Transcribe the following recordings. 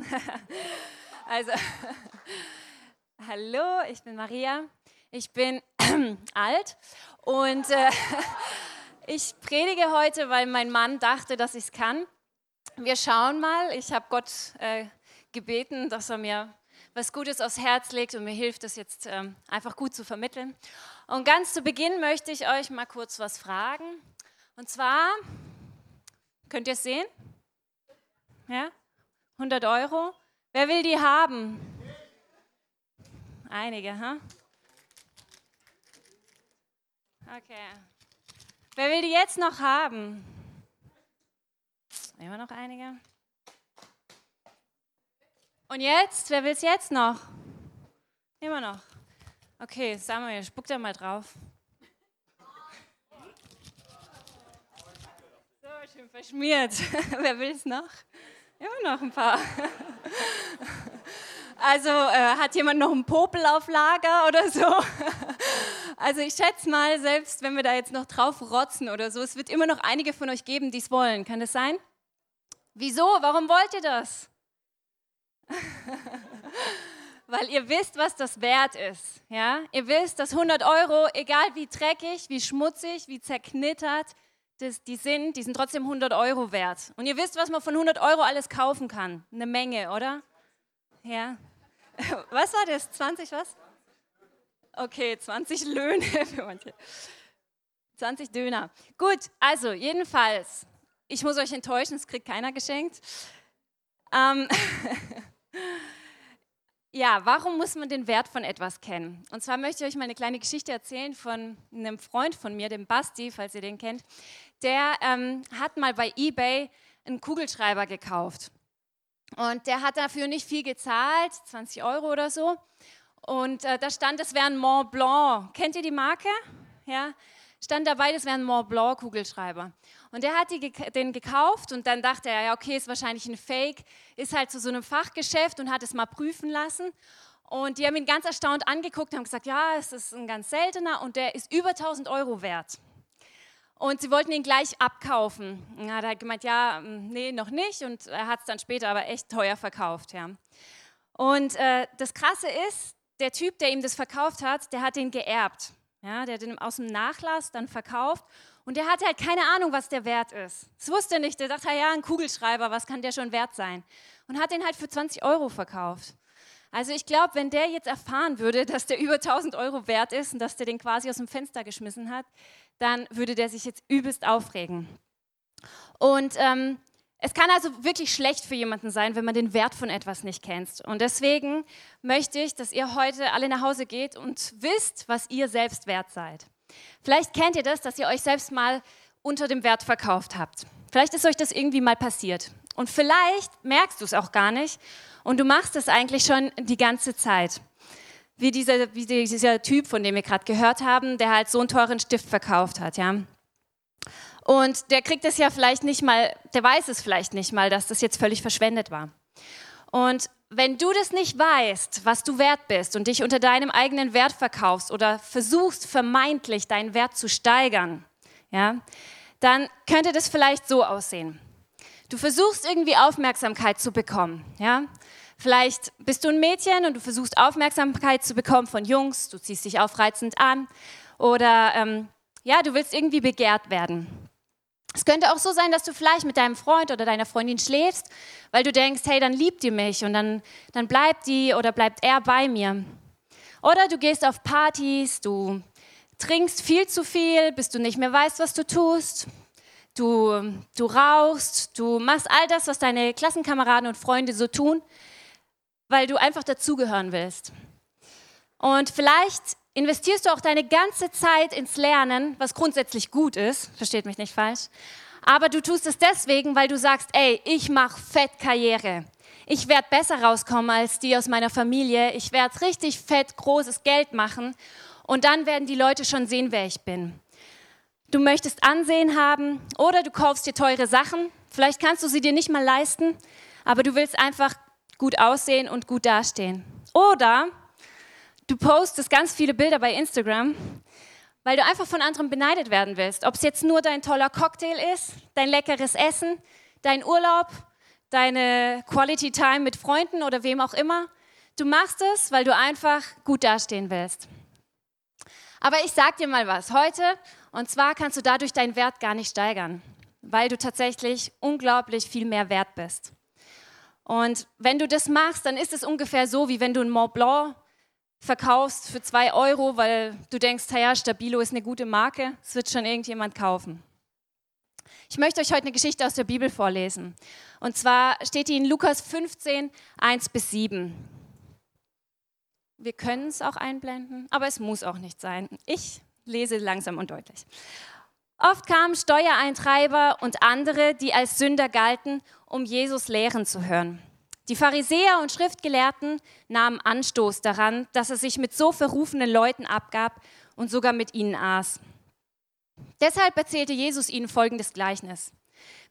Also, hallo, ich bin Maria. Ich bin alt und äh, ich predige heute, weil mein Mann dachte, dass ich es kann. Wir schauen mal. Ich habe Gott äh, gebeten, dass er mir was Gutes aufs Herz legt und mir hilft, das jetzt ähm, einfach gut zu vermitteln. Und ganz zu Beginn möchte ich euch mal kurz was fragen. Und zwar, könnt ihr es sehen? Ja? 100 Euro. Wer will die haben? Einige, ha? Huh? Okay. Wer will die jetzt noch haben? Immer noch einige. Und jetzt? Wer will es jetzt noch? Immer noch. Okay, Samuel, spuck da mal drauf. So, schön verschmiert. Wer will es noch? Immer noch ein paar. Also äh, hat jemand noch einen Popel auf Lager oder so? Also ich schätze mal, selbst wenn wir da jetzt noch drauf rotzen oder so, es wird immer noch einige von euch geben, die es wollen. Kann das sein? Wieso? Warum wollt ihr das? Weil ihr wisst, was das wert ist. Ja? Ihr wisst, dass 100 Euro, egal wie dreckig, wie schmutzig, wie zerknittert das, die sind, die sind trotzdem 100 Euro wert. Und ihr wisst, was man von 100 Euro alles kaufen kann. Eine Menge, oder? Ja. Was war das? 20 was? Okay, 20 Löhne für manche. 20 Döner. Gut, also jedenfalls, ich muss euch enttäuschen, es kriegt keiner geschenkt. Ähm ja, warum muss man den Wert von etwas kennen? Und zwar möchte ich euch mal eine kleine Geschichte erzählen von einem Freund von mir, dem Basti, falls ihr den kennt. Der ähm, hat mal bei eBay einen Kugelschreiber gekauft. Und der hat dafür nicht viel gezahlt, 20 Euro oder so. Und äh, da stand, es wäre ein Mont Blanc. Kennt ihr die Marke? Ja, stand dabei, das wäre ein Mont Blanc Kugelschreiber. Und der hat die, den gekauft und dann dachte er, ja, okay, ist wahrscheinlich ein Fake, ist halt zu so einem Fachgeschäft und hat es mal prüfen lassen. Und die haben ihn ganz erstaunt angeguckt und haben gesagt, ja, es ist ein ganz seltener und der ist über 1000 Euro wert. Und sie wollten ihn gleich abkaufen. Und er hat halt gemeint, ja, mm, nee, noch nicht. Und er hat es dann später aber echt teuer verkauft. Ja. Und äh, das Krasse ist, der Typ, der ihm das verkauft hat, der hat ihn geerbt. Ja, der hat ihn aus dem Nachlass dann verkauft. Und der hatte halt keine Ahnung, was der wert ist. Das wusste er nicht. Der dachte, ja, ein Kugelschreiber, was kann der schon wert sein? Und hat ihn halt für 20 Euro verkauft. Also ich glaube, wenn der jetzt erfahren würde, dass der über 1000 Euro wert ist und dass der den quasi aus dem Fenster geschmissen hat, dann würde der sich jetzt übelst aufregen. Und ähm, es kann also wirklich schlecht für jemanden sein, wenn man den Wert von etwas nicht kennt. Und deswegen möchte ich, dass ihr heute alle nach Hause geht und wisst, was ihr selbst wert seid. Vielleicht kennt ihr das, dass ihr euch selbst mal unter dem Wert verkauft habt. Vielleicht ist euch das irgendwie mal passiert. Und vielleicht merkst du es auch gar nicht und du machst es eigentlich schon die ganze Zeit wie dieser, wie dieser Typ, von dem wir gerade gehört haben, der halt so einen teuren Stift verkauft hat, ja. Und der kriegt es ja vielleicht nicht mal, der weiß es vielleicht nicht mal, dass das jetzt völlig verschwendet war. Und wenn du das nicht weißt, was du wert bist und dich unter deinem eigenen Wert verkaufst oder versuchst vermeintlich deinen Wert zu steigern, ja, dann könnte das vielleicht so aussehen. Du versuchst irgendwie Aufmerksamkeit zu bekommen, ja. Vielleicht bist du ein Mädchen und du versuchst Aufmerksamkeit zu bekommen von Jungs, du ziehst dich aufreizend an oder ähm, ja, du willst irgendwie begehrt werden. Es könnte auch so sein, dass du vielleicht mit deinem Freund oder deiner Freundin schläfst, weil du denkst, hey, dann liebt ihr mich und dann, dann bleibt die oder bleibt er bei mir. Oder du gehst auf Partys, du trinkst viel zu viel, bis du nicht mehr weißt, was du tust. Du, du rauchst, du machst all das, was deine Klassenkameraden und Freunde so tun, weil du einfach dazugehören willst. Und vielleicht investierst du auch deine ganze Zeit ins Lernen, was grundsätzlich gut ist, versteht mich nicht falsch, aber du tust es deswegen, weil du sagst, ey, ich mache fett Karriere. Ich werde besser rauskommen als die aus meiner Familie. Ich werde richtig fett großes Geld machen und dann werden die Leute schon sehen, wer ich bin. Du möchtest Ansehen haben oder du kaufst dir teure Sachen. Vielleicht kannst du sie dir nicht mal leisten, aber du willst einfach gut aussehen und gut dastehen. Oder du postest ganz viele Bilder bei Instagram, weil du einfach von anderen beneidet werden willst. Ob es jetzt nur dein toller Cocktail ist, dein leckeres Essen, dein Urlaub, deine Quality Time mit Freunden oder wem auch immer. Du machst es, weil du einfach gut dastehen willst. Aber ich sag dir mal was heute, und zwar kannst du dadurch deinen Wert gar nicht steigern, weil du tatsächlich unglaublich viel mehr wert bist. Und wenn du das machst, dann ist es ungefähr so, wie wenn du ein Mont Blanc verkaufst für zwei Euro, weil du denkst, ja, Stabilo ist eine gute Marke, es wird schon irgendjemand kaufen. Ich möchte euch heute eine Geschichte aus der Bibel vorlesen. Und zwar steht die in Lukas 15, 1 bis 7. Wir können es auch einblenden, aber es muss auch nicht sein. Ich lese langsam und deutlich. Oft kamen Steuereintreiber und andere, die als Sünder galten, um Jesus lehren zu hören. Die Pharisäer und Schriftgelehrten nahmen Anstoß daran, dass er sich mit so verrufenen Leuten abgab und sogar mit ihnen aß. Deshalb erzählte Jesus ihnen folgendes Gleichnis.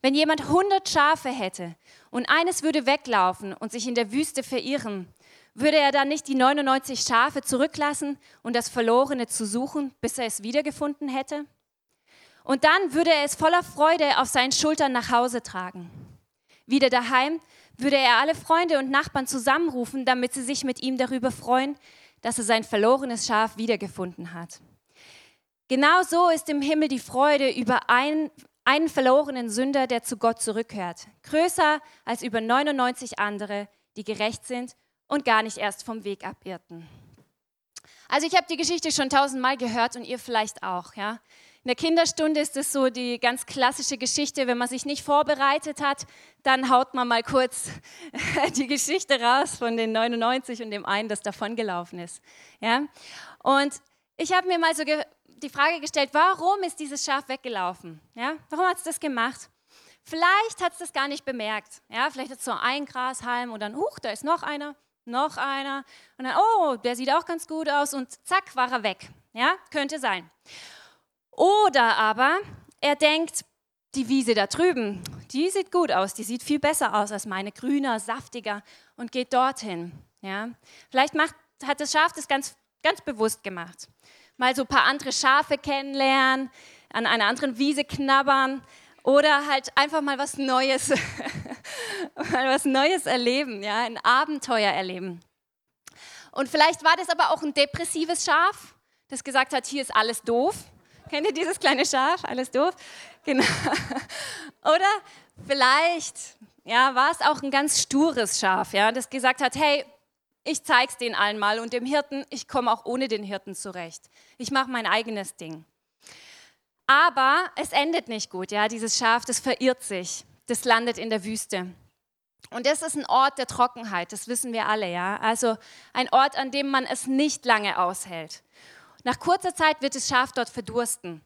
Wenn jemand 100 Schafe hätte und eines würde weglaufen und sich in der Wüste verirren, würde er dann nicht die 99 Schafe zurücklassen und das Verlorene zu suchen, bis er es wiedergefunden hätte? Und dann würde er es voller Freude auf seinen Schultern nach Hause tragen. Wieder daheim würde er alle Freunde und Nachbarn zusammenrufen, damit sie sich mit ihm darüber freuen, dass er sein verlorenes Schaf wiedergefunden hat. Genau so ist im Himmel die Freude über einen, einen verlorenen Sünder, der zu Gott zurückkehrt, größer als über 99 andere, die gerecht sind und gar nicht erst vom Weg abirrten. Also ich habe die Geschichte schon tausendmal gehört und ihr vielleicht auch. Ja? In der Kinderstunde ist es so die ganz klassische Geschichte, wenn man sich nicht vorbereitet hat, dann haut man mal kurz die Geschichte raus von den 99 und dem einen, das davongelaufen ist. Ja? Und ich habe mir mal so die Frage gestellt, warum ist dieses Schaf weggelaufen? Ja? Warum hat es das gemacht? Vielleicht hat es das gar nicht bemerkt. Ja? Vielleicht hat es so ein Grashalm und dann, huch, da ist noch einer noch einer und dann, oh, der sieht auch ganz gut aus und zack, war er weg. Ja, könnte sein. Oder aber er denkt, die Wiese da drüben, die sieht gut aus, die sieht viel besser aus als meine, grüner, saftiger und geht dorthin. Ja, vielleicht macht, hat das Schaf das ganz, ganz bewusst gemacht. Mal so ein paar andere Schafe kennenlernen, an einer anderen Wiese knabbern oder halt einfach mal was Neues mal was Neues erleben, ja, ein Abenteuer erleben. Und vielleicht war das aber auch ein depressives Schaf, das gesagt hat, hier ist alles doof. Kennt ihr dieses kleine Schaf? Alles doof? Genau. Oder vielleicht ja, war es auch ein ganz stures Schaf, ja, das gesagt hat, hey, ich zeig's den allen mal und dem Hirten, ich komme auch ohne den Hirten zurecht. Ich mache mein eigenes Ding. Aber es endet nicht gut, ja, dieses Schaf, das verirrt sich, das landet in der Wüste. Und das ist ein Ort der Trockenheit, das wissen wir alle, ja. Also ein Ort, an dem man es nicht lange aushält. Nach kurzer Zeit wird das Schaf dort verdursten.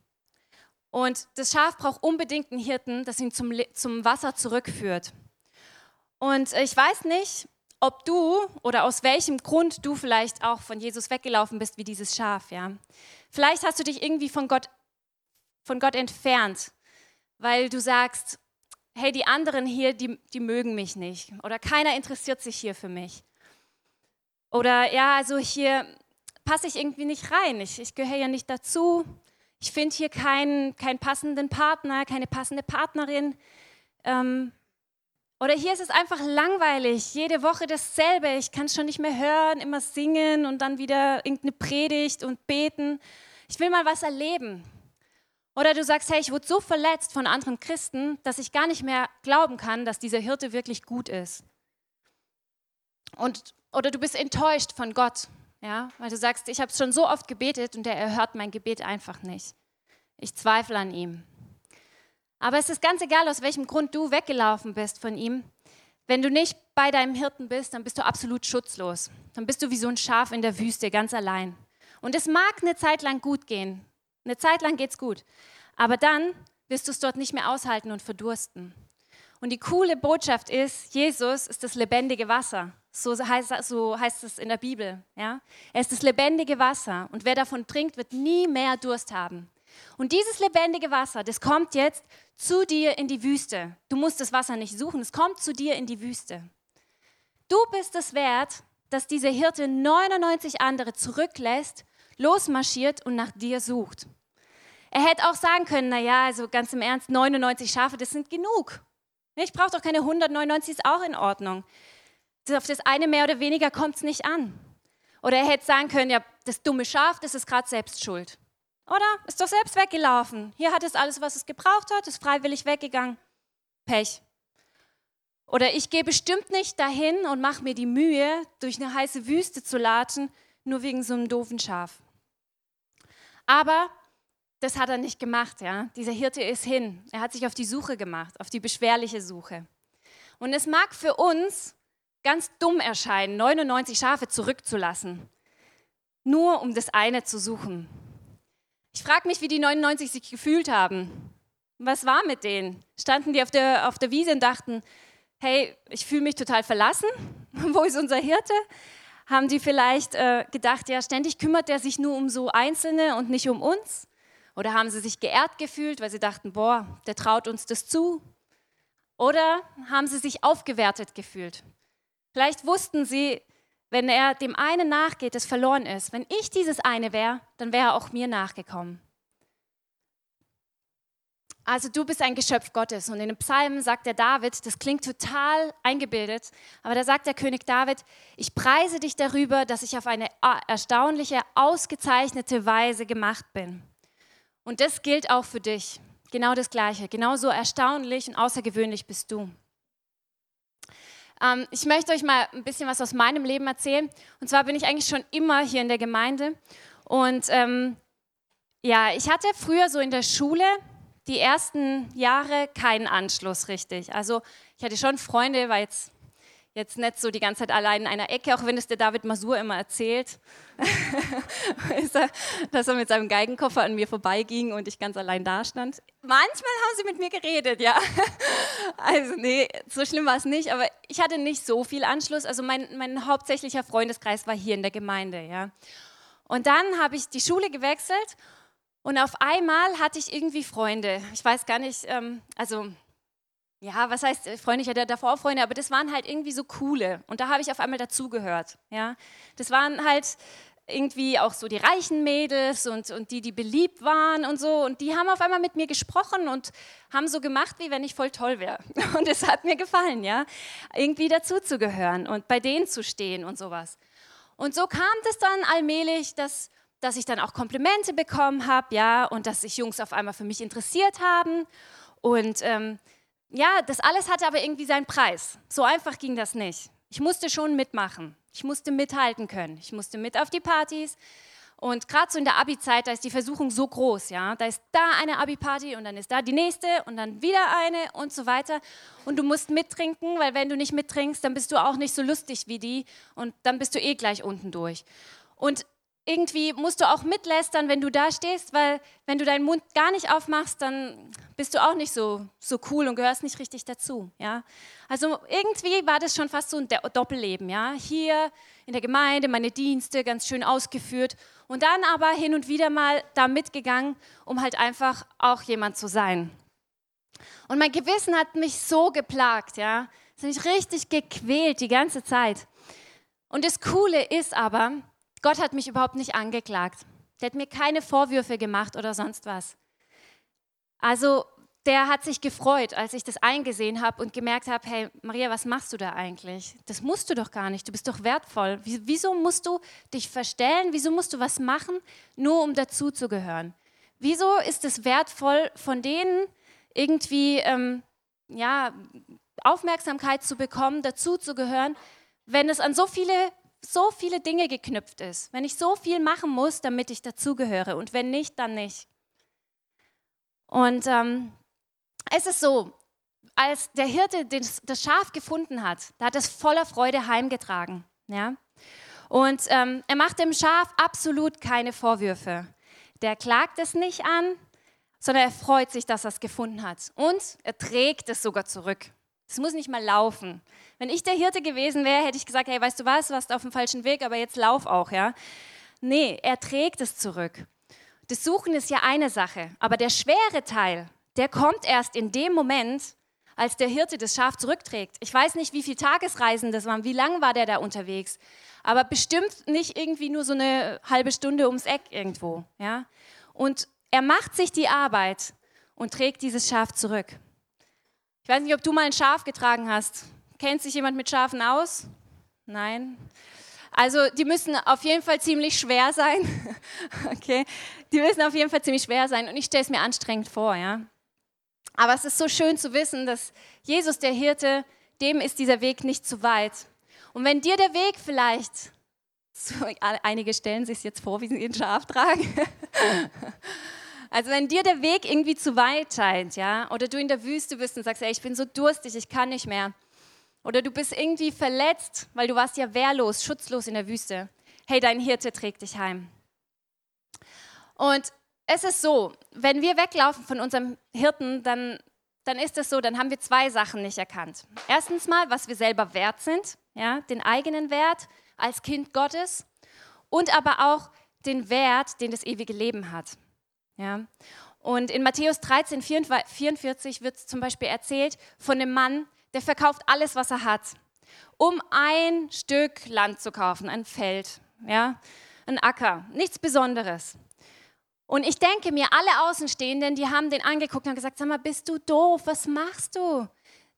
Und das Schaf braucht unbedingt einen Hirten, das ihn zum, zum Wasser zurückführt. Und ich weiß nicht, ob du oder aus welchem Grund du vielleicht auch von Jesus weggelaufen bist wie dieses Schaf, ja. Vielleicht hast du dich irgendwie von Gott, von Gott entfernt, weil du sagst, hey, die anderen hier, die, die mögen mich nicht. Oder keiner interessiert sich hier für mich. Oder ja, also hier passe ich irgendwie nicht rein. Ich, ich gehöre ja nicht dazu. Ich finde hier keinen, keinen passenden Partner, keine passende Partnerin. Ähm, oder hier ist es einfach langweilig, jede Woche dasselbe. Ich kann es schon nicht mehr hören, immer singen und dann wieder irgendeine Predigt und beten. Ich will mal was erleben. Oder du sagst, hey, ich wurde so verletzt von anderen Christen, dass ich gar nicht mehr glauben kann, dass dieser Hirte wirklich gut ist. Und, oder du bist enttäuscht von Gott, ja, weil du sagst, ich habe schon so oft gebetet und er erhört mein Gebet einfach nicht. Ich zweifle an ihm. Aber es ist ganz egal, aus welchem Grund du weggelaufen bist von ihm. Wenn du nicht bei deinem Hirten bist, dann bist du absolut schutzlos. Dann bist du wie so ein Schaf in der Wüste, ganz allein. Und es mag eine Zeit lang gut gehen. Eine Zeit lang geht's gut. Aber dann wirst du es dort nicht mehr aushalten und verdursten. Und die coole Botschaft ist, Jesus ist das lebendige Wasser. So heißt, so heißt es in der Bibel. Ja? Er ist das lebendige Wasser. Und wer davon trinkt, wird nie mehr Durst haben. Und dieses lebendige Wasser, das kommt jetzt zu dir in die Wüste. Du musst das Wasser nicht suchen, es kommt zu dir in die Wüste. Du bist es wert, dass dieser Hirte 99 andere zurücklässt losmarschiert und nach dir sucht. Er hätte auch sagen können, naja, also ganz im Ernst, 99 Schafe, das sind genug. Ich brauche doch keine 199, ist auch in Ordnung. Auf das eine mehr oder weniger kommt es nicht an. Oder er hätte sagen können, ja, das dumme Schaf, das ist gerade selbst schuld. Oder? Ist doch selbst weggelaufen. Hier hat es alles, was es gebraucht hat, ist freiwillig weggegangen. Pech. Oder ich gehe bestimmt nicht dahin und mache mir die Mühe, durch eine heiße Wüste zu latschen, nur wegen so einem doofen Schaf. Aber das hat er nicht gemacht, ja. Dieser Hirte ist hin. Er hat sich auf die Suche gemacht, auf die beschwerliche Suche. Und es mag für uns ganz dumm erscheinen, 99 Schafe zurückzulassen, nur um das eine zu suchen. Ich frage mich, wie die 99 sich gefühlt haben. Was war mit denen? Standen die auf der, auf der Wiese und dachten, hey, ich fühle mich total verlassen. Wo ist unser Hirte? Haben die vielleicht äh, gedacht, ja, ständig kümmert er sich nur um so Einzelne und nicht um uns? Oder haben sie sich geehrt gefühlt, weil sie dachten, boah, der traut uns das zu? Oder haben sie sich aufgewertet gefühlt? Vielleicht wussten sie, wenn er dem einen nachgeht, das verloren ist. Wenn ich dieses eine wäre, dann wäre er auch mir nachgekommen. Also du bist ein Geschöpf Gottes. Und in den Psalmen sagt der David, das klingt total eingebildet, aber da sagt der König David, ich preise dich darüber, dass ich auf eine erstaunliche, ausgezeichnete Weise gemacht bin. Und das gilt auch für dich. Genau das Gleiche. Genauso erstaunlich und außergewöhnlich bist du. Ähm, ich möchte euch mal ein bisschen was aus meinem Leben erzählen. Und zwar bin ich eigentlich schon immer hier in der Gemeinde. Und ähm, ja, ich hatte früher so in der Schule die ersten Jahre keinen Anschluss richtig. Also ich hatte schon Freunde, war jetzt, jetzt nicht so die ganze Zeit allein in einer Ecke, auch wenn es der David Masur immer erzählt, dass er mit seinem Geigenkoffer an mir vorbeiging und ich ganz allein da stand. Manchmal haben sie mit mir geredet, ja. Also nee, so schlimm war es nicht, aber ich hatte nicht so viel Anschluss. Also mein, mein hauptsächlicher Freundeskreis war hier in der Gemeinde, ja. Und dann habe ich die Schule gewechselt und auf einmal hatte ich irgendwie Freunde. Ich weiß gar nicht, ähm, also ja, was heißt äh, Freunde? Ich hatte davor Freunde, aber das waren halt irgendwie so coole. Und da habe ich auf einmal dazugehört. Ja, das waren halt irgendwie auch so die reichen Mädels und, und die, die beliebt waren und so. Und die haben auf einmal mit mir gesprochen und haben so gemacht, wie wenn ich voll toll wäre. Und es hat mir gefallen, ja, irgendwie dazuzugehören und bei denen zu stehen und sowas. Und so kam das dann allmählich, dass dass ich dann auch Komplimente bekommen habe, ja, und dass sich Jungs auf einmal für mich interessiert haben. Und ähm, ja, das alles hatte aber irgendwie seinen Preis. So einfach ging das nicht. Ich musste schon mitmachen. Ich musste mithalten können. Ich musste mit auf die Partys. Und gerade so in der Abi-Zeit, da ist die Versuchung so groß, ja. Da ist da eine Abi-Party und dann ist da die nächste und dann wieder eine und so weiter. Und du musst mittrinken, weil wenn du nicht mittrinkst, dann bist du auch nicht so lustig wie die und dann bist du eh gleich unten durch. Und irgendwie musst du auch mitlästern, wenn du da stehst, weil wenn du deinen Mund gar nicht aufmachst, dann bist du auch nicht so, so cool und gehörst nicht richtig dazu. Ja? Also irgendwie war das schon fast so ein Doppelleben. Ja? Hier in der Gemeinde meine Dienste ganz schön ausgeführt und dann aber hin und wieder mal da mitgegangen, um halt einfach auch jemand zu sein. Und mein Gewissen hat mich so geplagt, ja, es hat mich richtig gequält die ganze Zeit. Und das Coole ist aber, Gott hat mich überhaupt nicht angeklagt. Der hat mir keine Vorwürfe gemacht oder sonst was. Also der hat sich gefreut, als ich das eingesehen habe und gemerkt habe, hey Maria, was machst du da eigentlich? Das musst du doch gar nicht, du bist doch wertvoll. Wieso musst du dich verstellen? Wieso musst du was machen, nur um dazuzugehören? Wieso ist es wertvoll, von denen irgendwie ähm, ja, Aufmerksamkeit zu bekommen, dazuzugehören, wenn es an so viele so viele Dinge geknüpft ist, wenn ich so viel machen muss, damit ich dazugehöre und wenn nicht, dann nicht. Und ähm, es ist so, als der Hirte das, das, Schaf gefunden hat, da hat es voller Freude heimgetragen. Ja? Und ähm, er macht dem Schaf absolut keine Vorwürfe. Der klagt es nicht an, sondern er freut sich, dass er es gefunden hat. Und er trägt es sogar zurück. Es muss nicht mal laufen. Wenn ich der Hirte gewesen wäre, hätte ich gesagt, hey, weißt du was, du warst auf dem falschen Weg, aber jetzt lauf auch, ja. Nee, er trägt es zurück. Das Suchen ist ja eine Sache, aber der schwere Teil, der kommt erst in dem Moment, als der Hirte das Schaf zurückträgt. Ich weiß nicht, wie viele Tagesreisen das waren, wie lange war der da unterwegs, aber bestimmt nicht irgendwie nur so eine halbe Stunde ums Eck irgendwo, ja. Und er macht sich die Arbeit und trägt dieses Schaf zurück. Ich weiß nicht, ob du mal ein Schaf getragen hast. Kennt sich jemand mit Schafen aus? Nein. Also die müssen auf jeden Fall ziemlich schwer sein. okay, die müssen auf jeden Fall ziemlich schwer sein und ich stelle es mir anstrengend vor, ja. Aber es ist so schön zu wissen, dass Jesus, der Hirte, dem ist dieser Weg nicht zu weit. Und wenn dir der Weg vielleicht, zu, einige stellen sich jetzt vor, wie sie ein Schaf tragen. Also wenn dir der Weg irgendwie zu weit scheint, ja, oder du in der Wüste bist und sagst, ey, ich bin so durstig, ich kann nicht mehr, oder du bist irgendwie verletzt, weil du warst ja wehrlos, schutzlos in der Wüste. Hey, dein Hirte trägt dich heim. Und es ist so, wenn wir weglaufen von unserem Hirten, dann, dann ist es so, dann haben wir zwei Sachen nicht erkannt. Erstens mal, was wir selber wert sind, ja, den eigenen Wert als Kind Gottes und aber auch den Wert, den das ewige Leben hat. Ja. Und in Matthäus 13, 44 wird zum Beispiel erzählt von einem Mann, der verkauft alles, was er hat, um ein Stück Land zu kaufen, ein Feld, ja, ein Acker, nichts Besonderes. Und ich denke mir, alle Außenstehenden, die haben den angeguckt und gesagt, sag mal, bist du doof, was machst du?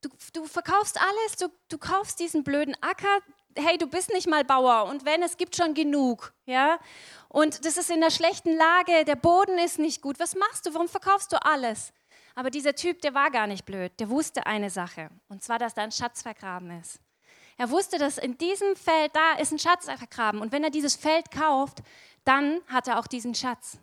Du, du verkaufst alles, du, du kaufst diesen blöden Acker, hey, du bist nicht mal Bauer und wenn, es gibt schon genug, ja? Und das ist in einer schlechten Lage, der Boden ist nicht gut, was machst du, warum verkaufst du alles? Aber dieser Typ, der war gar nicht blöd. Der wusste eine Sache. Und zwar, dass da ein Schatz vergraben ist. Er wusste, dass in diesem Feld, da ist ein Schatz vergraben. Und wenn er dieses Feld kauft, dann hat er auch diesen Schatz.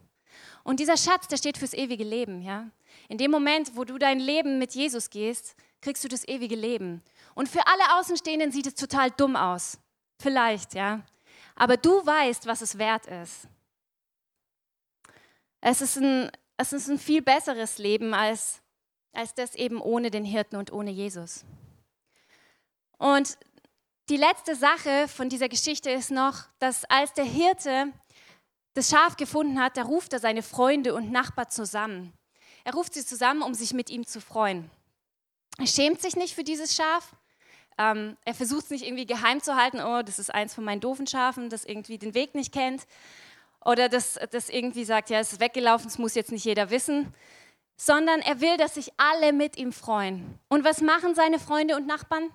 Und dieser Schatz, der steht fürs ewige Leben. Ja? In dem Moment, wo du dein Leben mit Jesus gehst, kriegst du das ewige Leben. Und für alle Außenstehenden sieht es total dumm aus. Vielleicht, ja. Aber du weißt, was es wert ist. Es ist ein, es ist ein viel besseres Leben als, als das eben ohne den Hirten und ohne Jesus. Und die letzte Sache von dieser Geschichte ist noch, dass als der Hirte das Schaf gefunden hat, da ruft er seine Freunde und Nachbarn zusammen. Er ruft sie zusammen, um sich mit ihm zu freuen. Er schämt sich nicht für dieses Schaf. Ähm, er versucht es nicht irgendwie geheim zu halten. Oh, das ist eins von meinen doofen Schafen, das irgendwie den Weg nicht kennt. Oder das, das irgendwie sagt, ja, es ist weggelaufen, es muss jetzt nicht jeder wissen. Sondern er will, dass sich alle mit ihm freuen. Und was machen seine Freunde und Nachbarn?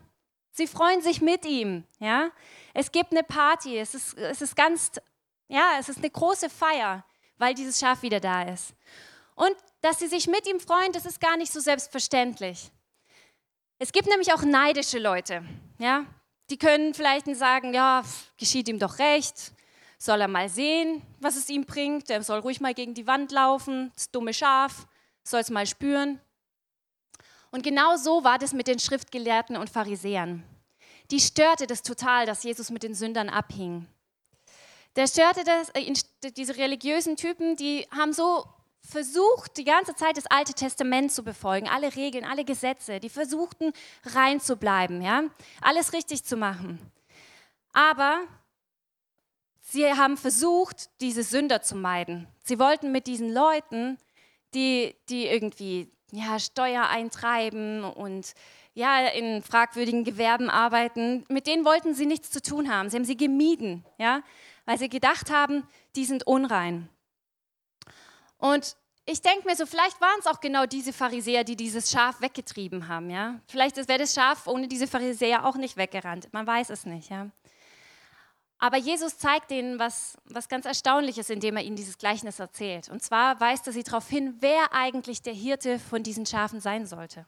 Sie freuen sich mit ihm. Ja? Es gibt eine Party, es ist, es ist ganz, ja, es ist eine große Feier, weil dieses Schaf wieder da ist. Und dass sie sich mit ihm freuen, das ist gar nicht so selbstverständlich. Es gibt nämlich auch neidische Leute, ja, die können vielleicht sagen, ja, geschieht ihm doch recht, soll er mal sehen, was es ihm bringt. Er soll ruhig mal gegen die Wand laufen, das dumme Schaf, soll es mal spüren. Und genau so war das mit den Schriftgelehrten und Pharisäern. Die störte das total, dass Jesus mit den Sündern abhing. Der störte das, äh, diese religiösen Typen, die haben so versucht, die ganze Zeit das Alte Testament zu befolgen, alle Regeln, alle Gesetze. Die versuchten, rein zu bleiben, ja? alles richtig zu machen. Aber Sie haben versucht, diese Sünder zu meiden. Sie wollten mit diesen Leuten, die, die irgendwie ja, Steuer eintreiben und ja, in fragwürdigen Gewerben arbeiten, mit denen wollten sie nichts zu tun haben. Sie haben sie gemieden, ja, weil sie gedacht haben, die sind unrein. Und ich denke mir so, vielleicht waren es auch genau diese Pharisäer, die dieses Schaf weggetrieben haben, ja. Vielleicht wäre das Schaf ohne diese Pharisäer auch nicht weggerannt. Man weiß es nicht, ja. Aber Jesus zeigt ihnen was, was ganz Erstaunliches, indem er ihnen dieses Gleichnis erzählt. Und zwar weist er sie darauf hin, wer eigentlich der Hirte von diesen Schafen sein sollte.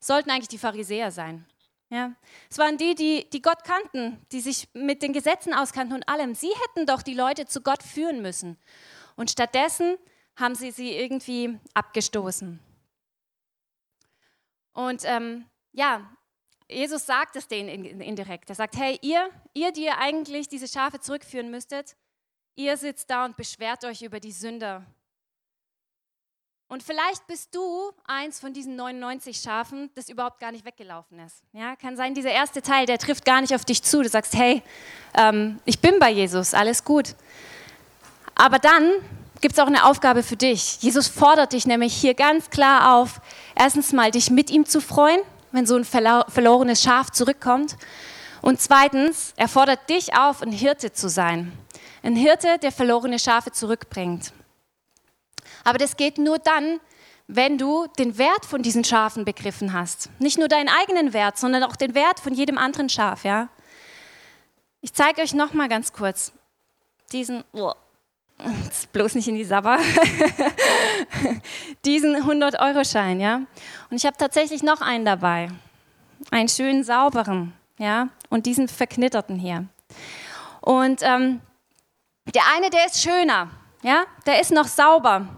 sollten eigentlich die Pharisäer sein. Ja? Es waren die, die, die Gott kannten, die sich mit den Gesetzen auskannten und allem. Sie hätten doch die Leute zu Gott führen müssen. Und stattdessen haben sie sie irgendwie abgestoßen. Und ähm, ja, Jesus sagt es denen indirekt. Er sagt, hey, ihr, ihr, die ihr eigentlich diese Schafe zurückführen müsstet, ihr sitzt da und beschwert euch über die Sünder. Und vielleicht bist du eins von diesen 99 Schafen, das überhaupt gar nicht weggelaufen ist. Ja, kann sein, dieser erste Teil, der trifft gar nicht auf dich zu. Du sagst, hey, ähm, ich bin bei Jesus, alles gut. Aber dann gibt es auch eine Aufgabe für dich. Jesus fordert dich nämlich hier ganz klar auf, erstens mal dich mit ihm zu freuen wenn so ein verlorenes Schaf zurückkommt. Und zweitens, er fordert dich auf, ein Hirte zu sein. Ein Hirte, der verlorene Schafe zurückbringt. Aber das geht nur dann, wenn du den Wert von diesen Schafen begriffen hast. Nicht nur deinen eigenen Wert, sondern auch den Wert von jedem anderen Schaf, ja? Ich zeige euch noch mal ganz kurz diesen oh, bloß nicht in die Sabber. diesen 100 Euro Schein, ja? Und ich habe tatsächlich noch einen dabei. Einen schönen sauberen, ja? Und diesen verknitterten hier. Und ähm, der eine, der ist schöner, ja? Der ist noch sauber.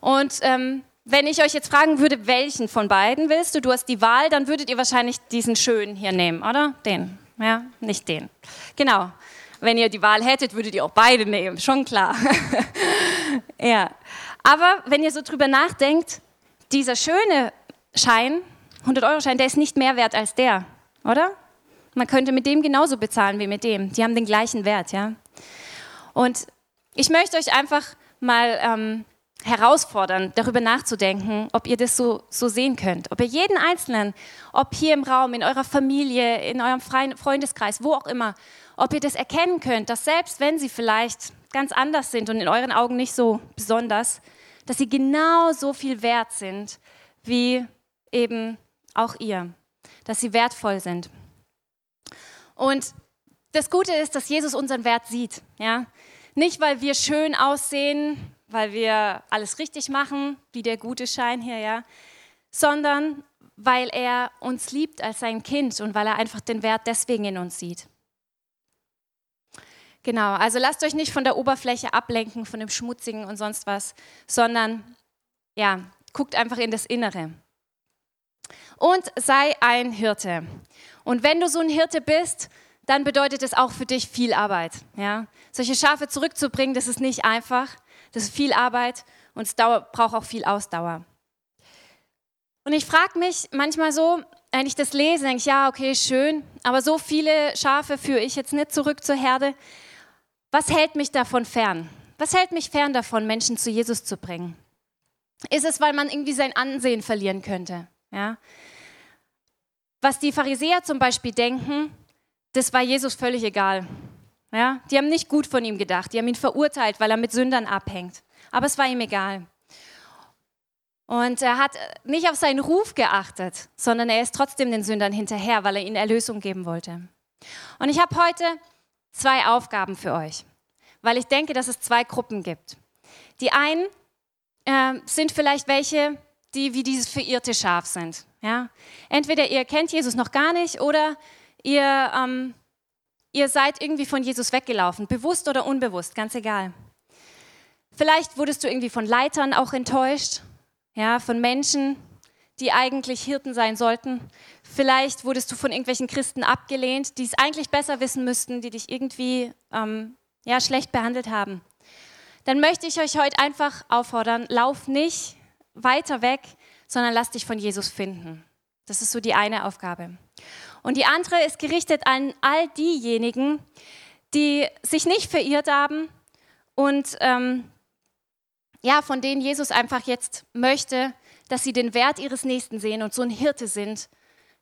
Und ähm, wenn ich euch jetzt fragen würde, welchen von beiden willst du, du hast die Wahl, dann würdet ihr wahrscheinlich diesen schönen hier nehmen, oder? Den, ja, nicht den. Genau. Wenn ihr die Wahl hättet, würdet ihr auch beide nehmen, schon klar. ja. Aber wenn ihr so drüber nachdenkt, dieser schöne Schein, 100-Euro-Schein, der ist nicht mehr wert als der, oder? Man könnte mit dem genauso bezahlen wie mit dem. Die haben den gleichen Wert, ja. Und ich möchte euch einfach mal ähm, herausfordern, darüber nachzudenken, ob ihr das so, so sehen könnt. Ob ihr jeden Einzelnen, ob hier im Raum, in eurer Familie, in eurem Freundeskreis, wo auch immer, ob ihr das erkennen könnt, dass selbst wenn sie vielleicht ganz anders sind und in euren Augen nicht so besonders, dass sie genau so viel wert sind wie eben auch ihr, dass sie wertvoll sind. Und das Gute ist, dass Jesus unseren Wert sieht. Ja? Nicht, weil wir schön aussehen, weil wir alles richtig machen, wie der gute Schein hier, ja, sondern weil er uns liebt als sein Kind und weil er einfach den Wert deswegen in uns sieht. Genau, also lasst euch nicht von der Oberfläche ablenken, von dem Schmutzigen und sonst was, sondern ja, guckt einfach in das Innere. Und sei ein Hirte. Und wenn du so ein Hirte bist, dann bedeutet es auch für dich viel Arbeit. Ja? Solche Schafe zurückzubringen, das ist nicht einfach. Das ist viel Arbeit und es braucht auch viel Ausdauer. Und ich frage mich manchmal so, wenn ich das lese, denke ich, ja, okay, schön, aber so viele Schafe führe ich jetzt nicht zurück zur Herde. Was hält mich davon fern? Was hält mich fern davon, Menschen zu Jesus zu bringen? Ist es, weil man irgendwie sein Ansehen verlieren könnte? Ja? Was die Pharisäer zum Beispiel denken, das war Jesus völlig egal. Ja, die haben nicht gut von ihm gedacht, die haben ihn verurteilt, weil er mit Sündern abhängt. Aber es war ihm egal. Und er hat nicht auf seinen Ruf geachtet, sondern er ist trotzdem den Sündern hinterher, weil er ihnen Erlösung geben wollte. Und ich habe heute zwei Aufgaben für euch, weil ich denke, dass es zwei Gruppen gibt. Die einen äh, sind vielleicht welche, die wie dieses verirrte Schaf sind. Ja? Entweder ihr kennt Jesus noch gar nicht oder ihr ähm, Ihr seid irgendwie von Jesus weggelaufen, bewusst oder unbewusst, ganz egal. Vielleicht wurdest du irgendwie von Leitern auch enttäuscht, ja, von Menschen, die eigentlich Hirten sein sollten. Vielleicht wurdest du von irgendwelchen Christen abgelehnt, die es eigentlich besser wissen müssten, die dich irgendwie ähm, ja, schlecht behandelt haben. Dann möchte ich euch heute einfach auffordern, lauf nicht weiter weg, sondern lass dich von Jesus finden. Das ist so die eine Aufgabe. Und die andere ist gerichtet an all diejenigen, die sich nicht verirrt haben und ähm, ja, von denen Jesus einfach jetzt möchte, dass sie den Wert ihres Nächsten sehen und so ein Hirte sind,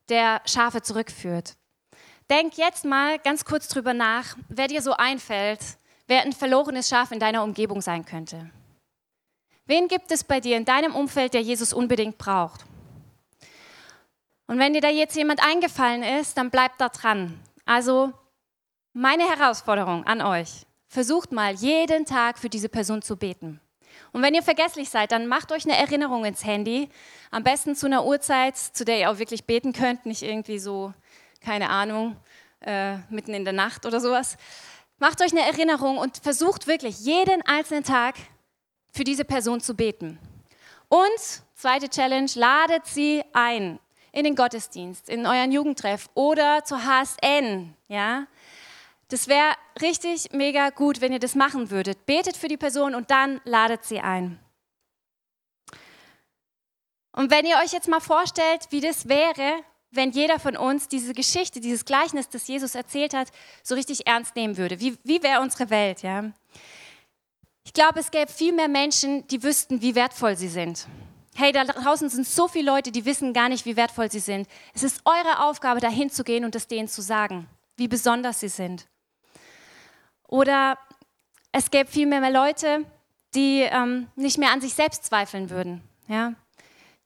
der Schafe zurückführt. Denk jetzt mal ganz kurz drüber nach, wer dir so einfällt, wer ein verlorenes Schaf in deiner Umgebung sein könnte. Wen gibt es bei dir in deinem Umfeld, der Jesus unbedingt braucht? Und wenn dir da jetzt jemand eingefallen ist, dann bleibt da dran. Also meine Herausforderung an euch, versucht mal jeden Tag für diese Person zu beten. Und wenn ihr vergesslich seid, dann macht euch eine Erinnerung ins Handy. Am besten zu einer Uhrzeit, zu der ihr auch wirklich beten könnt, nicht irgendwie so, keine Ahnung, äh, mitten in der Nacht oder sowas. Macht euch eine Erinnerung und versucht wirklich jeden einzelnen Tag für diese Person zu beten. Und zweite Challenge, ladet sie ein in den Gottesdienst, in euren Jugendtreff oder zur HSN, ja. Das wäre richtig mega gut, wenn ihr das machen würdet. Betet für die Person und dann ladet sie ein. Und wenn ihr euch jetzt mal vorstellt, wie das wäre, wenn jeder von uns diese Geschichte, dieses Gleichnis, das Jesus erzählt hat, so richtig ernst nehmen würde. Wie, wie wäre unsere Welt, ja? Ich glaube, es gäbe viel mehr Menschen, die wüssten, wie wertvoll sie sind. Hey, da draußen sind so viele Leute, die wissen gar nicht, wie wertvoll sie sind. Es ist eure Aufgabe, dahin zu gehen und es denen zu sagen, wie besonders sie sind. Oder es gäbe viel mehr, Leute, die ähm, nicht mehr an sich selbst zweifeln würden. ja,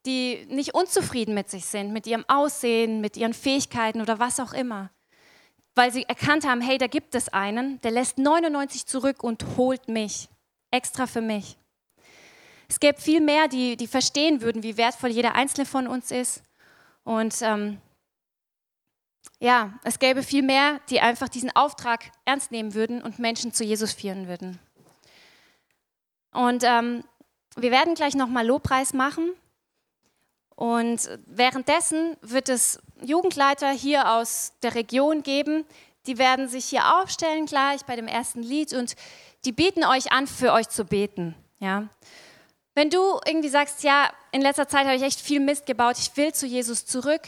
die nicht unzufrieden mit sich sind, mit ihrem Aussehen, mit ihren Fähigkeiten oder was auch immer, weil sie erkannt haben, hey, da gibt es einen, der lässt 99 zurück und holt mich, extra für mich. Es gäbe viel mehr, die, die verstehen würden, wie wertvoll jeder Einzelne von uns ist. Und ähm, ja, es gäbe viel mehr, die einfach diesen Auftrag ernst nehmen würden und Menschen zu Jesus führen würden. Und ähm, wir werden gleich nochmal Lobpreis machen. Und währenddessen wird es Jugendleiter hier aus der Region geben, die werden sich hier aufstellen gleich bei dem ersten Lied und die bieten euch an, für euch zu beten. Ja? Wenn du irgendwie sagst, ja, in letzter Zeit habe ich echt viel Mist gebaut, ich will zu Jesus zurück,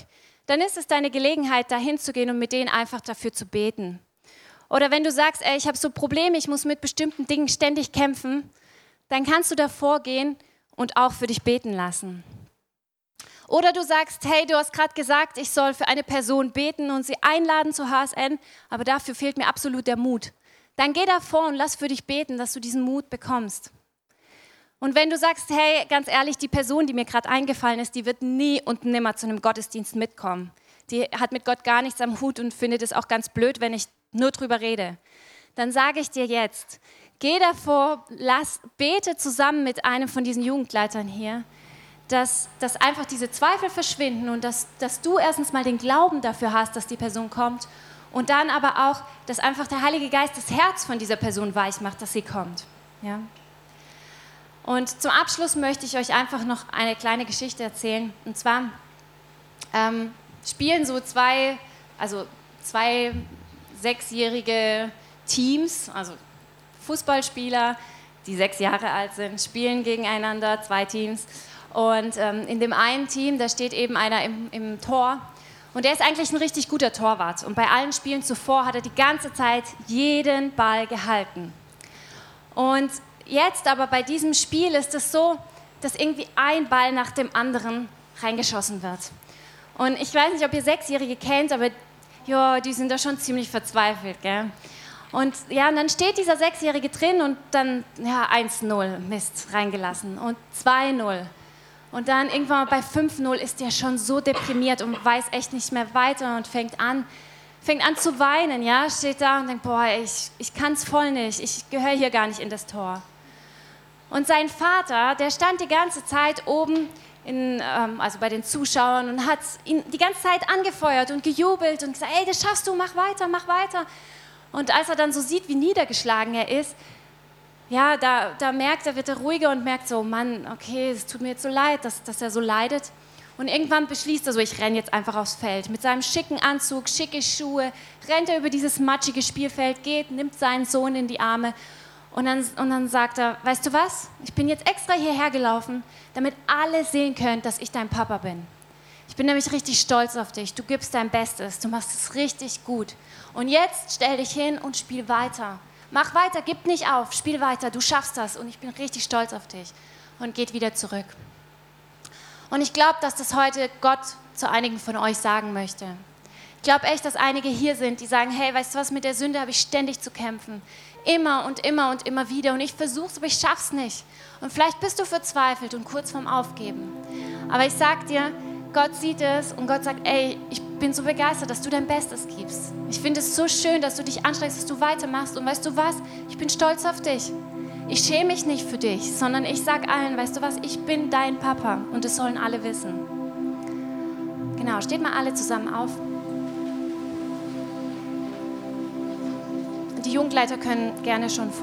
dann ist es deine Gelegenheit, dahin zu gehen und mit denen einfach dafür zu beten. Oder wenn du sagst, ey, ich habe so Probleme, ich muss mit bestimmten Dingen ständig kämpfen, dann kannst du davor gehen und auch für dich beten lassen. Oder du sagst, hey, du hast gerade gesagt, ich soll für eine Person beten und sie einladen zu HSN, aber dafür fehlt mir absolut der Mut. Dann geh davor und lass für dich beten, dass du diesen Mut bekommst. Und wenn du sagst, hey, ganz ehrlich, die Person, die mir gerade eingefallen ist, die wird nie und nimmer zu einem Gottesdienst mitkommen. Die hat mit Gott gar nichts am Hut und findet es auch ganz blöd, wenn ich nur drüber rede. Dann sage ich dir jetzt, geh davor, lass, bete zusammen mit einem von diesen Jugendleitern hier, dass, dass einfach diese Zweifel verschwinden und dass, dass du erstens mal den Glauben dafür hast, dass die Person kommt und dann aber auch, dass einfach der Heilige Geist das Herz von dieser Person weich macht, dass sie kommt. Ja? Und zum Abschluss möchte ich euch einfach noch eine kleine Geschichte erzählen. Und zwar ähm, spielen so zwei, also zwei sechsjährige Teams, also Fußballspieler, die sechs Jahre alt sind, spielen gegeneinander, zwei Teams. Und ähm, in dem einen Team, da steht eben einer im, im Tor. Und der ist eigentlich ein richtig guter Torwart. Und bei allen Spielen zuvor hat er die ganze Zeit jeden Ball gehalten. Und Jetzt aber bei diesem Spiel ist es so, dass irgendwie ein Ball nach dem anderen reingeschossen wird. Und ich weiß nicht, ob ihr Sechsjährige kennt, aber ja, die sind da schon ziemlich verzweifelt, gell? Und ja, und dann steht dieser Sechsjährige drin und dann, ja, 1-0, Mist, reingelassen und 2-0. Und dann irgendwann bei 5-0 ist der schon so deprimiert und weiß echt nicht mehr weiter und fängt an, fängt an zu weinen, ja, steht da und denkt, boah, ich, ich kann es voll nicht, ich gehöre hier gar nicht in das Tor. Und sein Vater, der stand die ganze Zeit oben, in, ähm, also bei den Zuschauern und hat ihn die ganze Zeit angefeuert und gejubelt und gesagt, ey, das schaffst du, mach weiter, mach weiter. Und als er dann so sieht, wie niedergeschlagen er ist, ja, da, da merkt er, wird er ruhiger und merkt so, Mann, okay, es tut mir jetzt so leid, dass, dass er so leidet. Und irgendwann beschließt er so, ich renne jetzt einfach aufs Feld. Mit seinem schicken Anzug, schicke Schuhe, rennt er über dieses matschige Spielfeld, geht, nimmt seinen Sohn in die Arme und dann, und dann sagt er, weißt du was, ich bin jetzt extra hierher gelaufen, damit alle sehen können, dass ich dein Papa bin. Ich bin nämlich richtig stolz auf dich. Du gibst dein Bestes. Du machst es richtig gut. Und jetzt stell dich hin und spiel weiter. Mach weiter, gib nicht auf, spiel weiter. Du schaffst das und ich bin richtig stolz auf dich. Und geht wieder zurück. Und ich glaube, dass das heute Gott zu einigen von euch sagen möchte. Ich glaube echt, dass einige hier sind, die sagen, hey, weißt du was, mit der Sünde habe ich ständig zu kämpfen. Immer und immer und immer wieder. Und ich versuche es, aber ich schaff's nicht. Und vielleicht bist du verzweifelt und kurz vorm Aufgeben. Aber ich sag dir, Gott sieht es und Gott sagt, ey, ich bin so begeistert, dass du dein Bestes gibst. Ich finde es so schön, dass du dich anstrengst, dass du weitermachst. Und weißt du was? Ich bin stolz auf dich. Ich schäme mich nicht für dich, sondern ich sag allen, weißt du was? Ich bin dein Papa und das sollen alle wissen. Genau, steht mal alle zusammen auf. Die Jugendleiter können gerne schon vorkommen.